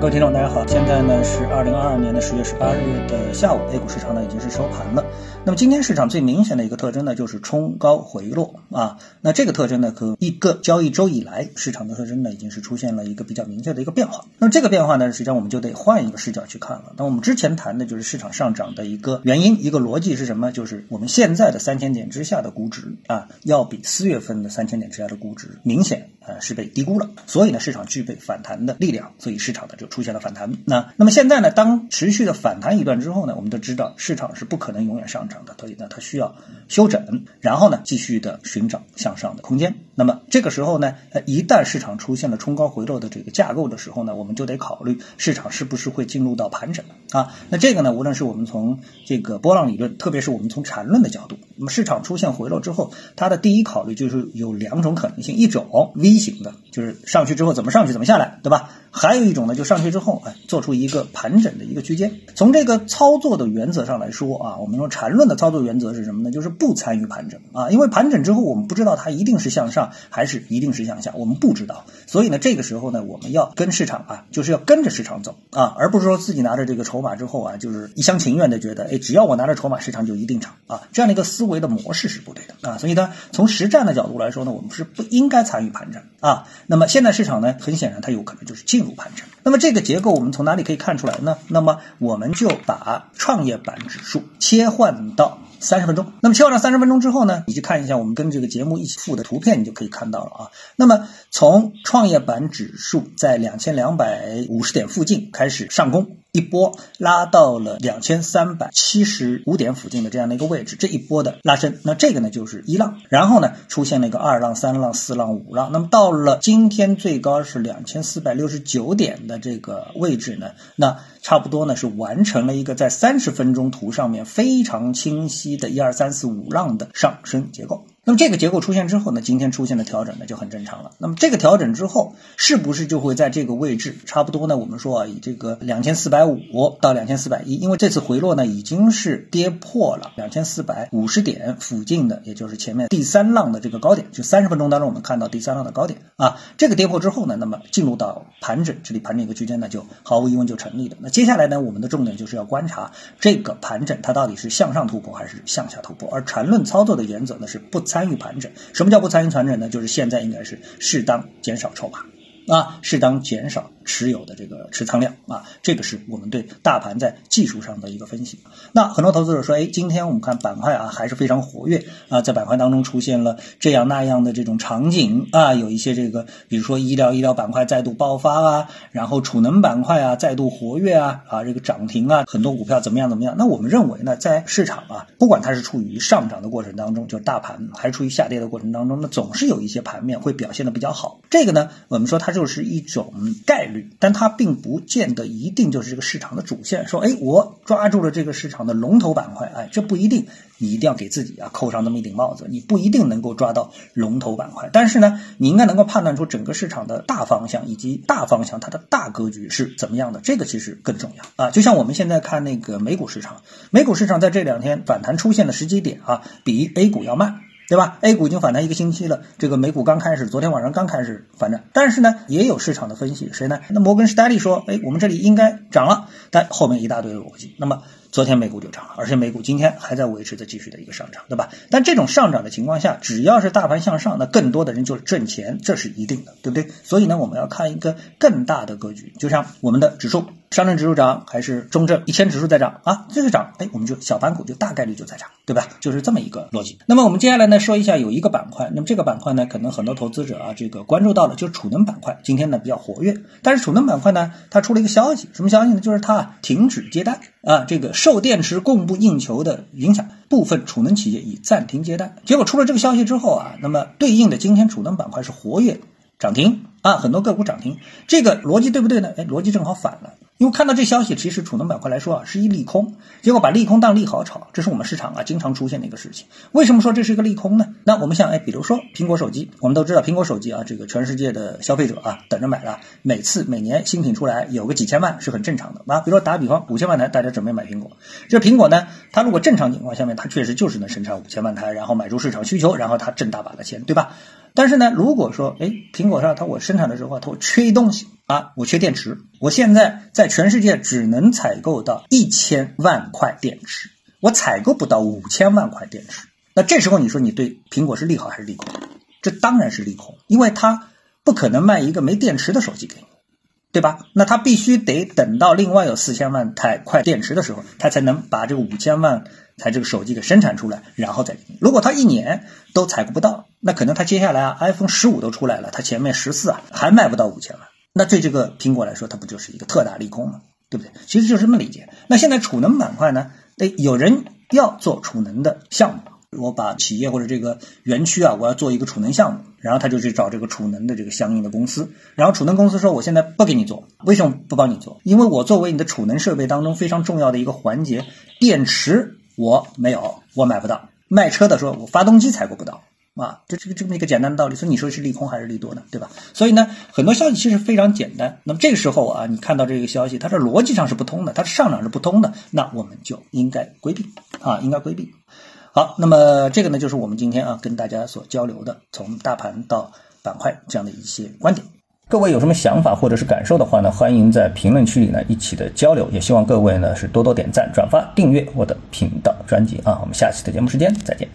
各位听众，大家好，现在呢是二零二二年的十月十八日的下午，A 股市场呢已经是收盘了。那么今天市场最明显的一个特征呢，就是冲高回落啊。那这个特征呢，和一个交易周以来市场的特征呢，已经是出现了一个比较明确的一个变化。那么这个变化呢，实际上我们就得换一个视角去看了。那我们之前谈的就是市场上涨的一个原因，一个逻辑是什么？就是我们现在的三千点之下的估值啊，要比四月份的三千点之下的估值明显呃是被低估了。所以呢，市场具备反弹的力量，所以市场呢就。出现了反弹，那那么现在呢？当持续的反弹一段之后呢，我们都知道市场是不可能永远上涨的，所以呢，它需要休整，然后呢，继续的寻找向上的空间。那么这个时候呢，一旦市场出现了冲高回落的这个架构的时候呢，我们就得考虑市场是不是会进入到盘整啊？那这个呢，无论是我们从这个波浪理论，特别是我们从缠论的角度，那么市场出现回落之后，它的第一考虑就是有两种可能性，一种 V 型的，就是上去之后怎么上去怎么下来，对吧？还有一种呢，就上去之后，哎，做出一个盘整的一个区间。从这个操作的原则上来说啊，我们说缠论的操作原则是什么呢？就是不参与盘整啊，因为盘整之后，我们不知道它一定是向上还是一定是向下，我们不知道。所以呢，这个时候呢，我们要跟市场啊，就是要跟着市场走啊，而不是说自己拿着这个筹码之后啊，就是一厢情愿的觉得，哎，只要我拿着筹码，市场就一定涨啊，这样的一个思维的模式是不对的啊。所以呢，从实战的角度来说呢，我们是不应该参与盘整啊。那么现在市场呢，很显然它有可能就是进。入盘整，那么这个结构我们从哪里可以看出来呢？那么我们就把创业板指数切换到三十分钟。那么切换到三十分钟之后呢，你去看一下我们跟这个节目一起附的图片，你就可以看到了啊。那么从创业板指数在两千两百五十点附近开始上攻。一波拉到了两千三百七十五点附近的这样的一个位置，这一波的拉升，那这个呢就是一浪，然后呢出现了一个二浪、三浪、四浪、五浪，那么到了今天最高是两千四百六十九点的这个位置呢，那差不多呢是完成了一个在三十分钟图上面非常清晰的一二三四五浪的上升结构。那么这个结构出现之后呢，今天出现的调整呢就很正常了。那么这个调整之后，是不是就会在这个位置差不多呢？我们说啊，以这个两千四百五到两千四百一，因为这次回落呢已经是跌破了两千四百五十点附近的，也就是前面第三浪的这个高点，就三十分钟当中我们看到第三浪的高点啊。这个跌破之后呢，那么进入到盘整，这里盘整一个区间呢就毫无疑问就成立了。那接下来呢，我们的重点就是要观察这个盘整它到底是向上突破还是向下突破。而缠论操作的原则呢是不。参与盘整，什么叫不参与盘整呢？就是现在应该是适当减少筹码。啊，适当减少持有的这个持仓量啊，这个是我们对大盘在技术上的一个分析。那很多投资者说，哎，今天我们看板块啊还是非常活跃啊，在板块当中出现了这样那样的这种场景啊，有一些这个，比如说医疗医疗板块再度爆发啊，然后储能板块啊再度活跃啊，啊这个涨停啊，很多股票怎么样怎么样？那我们认为呢，在市场啊，不管它是处于上涨的过程当中，就是大盘还是处于下跌的过程当中，那总是有一些盘面会表现的比较好。这个呢，我们说它是。就是一种概率，但它并不见得一定就是这个市场的主线。说，哎，我抓住了这个市场的龙头板块，哎，这不一定。你一定要给自己啊扣上这么一顶帽子，你不一定能够抓到龙头板块，但是呢，你应该能够判断出整个市场的大方向以及大方向它的大格局是怎么样的，这个其实更重要啊。就像我们现在看那个美股市场，美股市场在这两天反弹出现的时机点啊，比 A 股要慢。对吧？A 股已经反弹一个星期了，这个美股刚开始，昨天晚上刚开始反转，但是呢，也有市场的分析，谁呢？那摩根士丹利说，哎，我们这里应该涨了，但后面一大堆的逻辑。那么昨天美股就涨了，而且美股今天还在维持着继续的一个上涨，对吧？但这种上涨的情况下，只要是大盘向上，那更多的人就是挣钱，这是一定的，对不对？所以呢，我们要看一个更大的格局，就像我们的指数。上证指数涨还是中证一千指数在涨啊？这个涨，哎，我们就小盘股就大概率就在涨，对吧？就是这么一个逻辑。那么我们接下来呢说一下有一个板块，那么这个板块呢可能很多投资者啊这个关注到了，就是储能板块，今天呢比较活跃。但是储能板块呢它出了一个消息，什么消息呢？就是它停止接单啊，这个受电池供不应求的影响，部分储能企业已暂停接单。结果出了这个消息之后啊，那么对应的今天储能板块是活跃涨停啊，很多个股涨停。这个逻辑对不对呢？哎，逻辑正好反了。因为看到这消息，其实储能板块来说啊，是一利空，结果把利空当利好炒，这是我们市场啊经常出现的一个事情。为什么说这是一个利空呢？那我们想，哎，比如说苹果手机，我们都知道苹果手机啊，这个全世界的消费者啊等着买了，每次每年新品出来有个几千万是很正常的啊。比如说打比方，五千万台大家准备买苹果，这苹果呢，它如果正常情况下面，它确实就是能生产五千万台，然后买出市场需求，然后它挣大把的钱，对吧？但是呢，如果说哎，苹果上它我生产的时候它缺一东西啊，我缺电池，我现在在全世界只能采购到一千万块电池，我采购不到五千万块电池。那这时候你说你对苹果是利好还是利空？这当然是利空，因为它不可能卖一个没电池的手机给你，对吧？那它必须得等到另外有四千万台块电池的时候，它才能把这个五千万才这个手机给生产出来，然后再给你。如果它一年都采购不到，那可能它接下来啊，iPhone 十五都出来了，它前面十四啊还卖不到五千万，那对这个苹果来说，它不就是一个特大利空吗？对不对？其实就这么理解。那现在储能板块呢？哎，有人要做储能的项目。我把企业或者这个园区啊，我要做一个储能项目，然后他就去找这个储能的这个相应的公司，然后储能公司说我现在不给你做，为什么不帮你做？因为我作为你的储能设备当中非常重要的一个环节，电池我没有，我买不到。卖车的说我发动机采购不到啊，这这个这么一个简单的道理，所以你说是利空还是利多呢？对吧？所以呢，很多消息其实非常简单。那么这个时候啊，你看到这个消息，它的逻辑上是不通的，它的上涨是不通的，那我们就应该规避啊，应该规避。好，那么这个呢，就是我们今天啊跟大家所交流的，从大盘到板块这样的一些观点。各位有什么想法或者是感受的话呢，欢迎在评论区里呢一起的交流。也希望各位呢是多多点赞、转发、订阅我的频道专辑啊。我们下期的节目时间再见。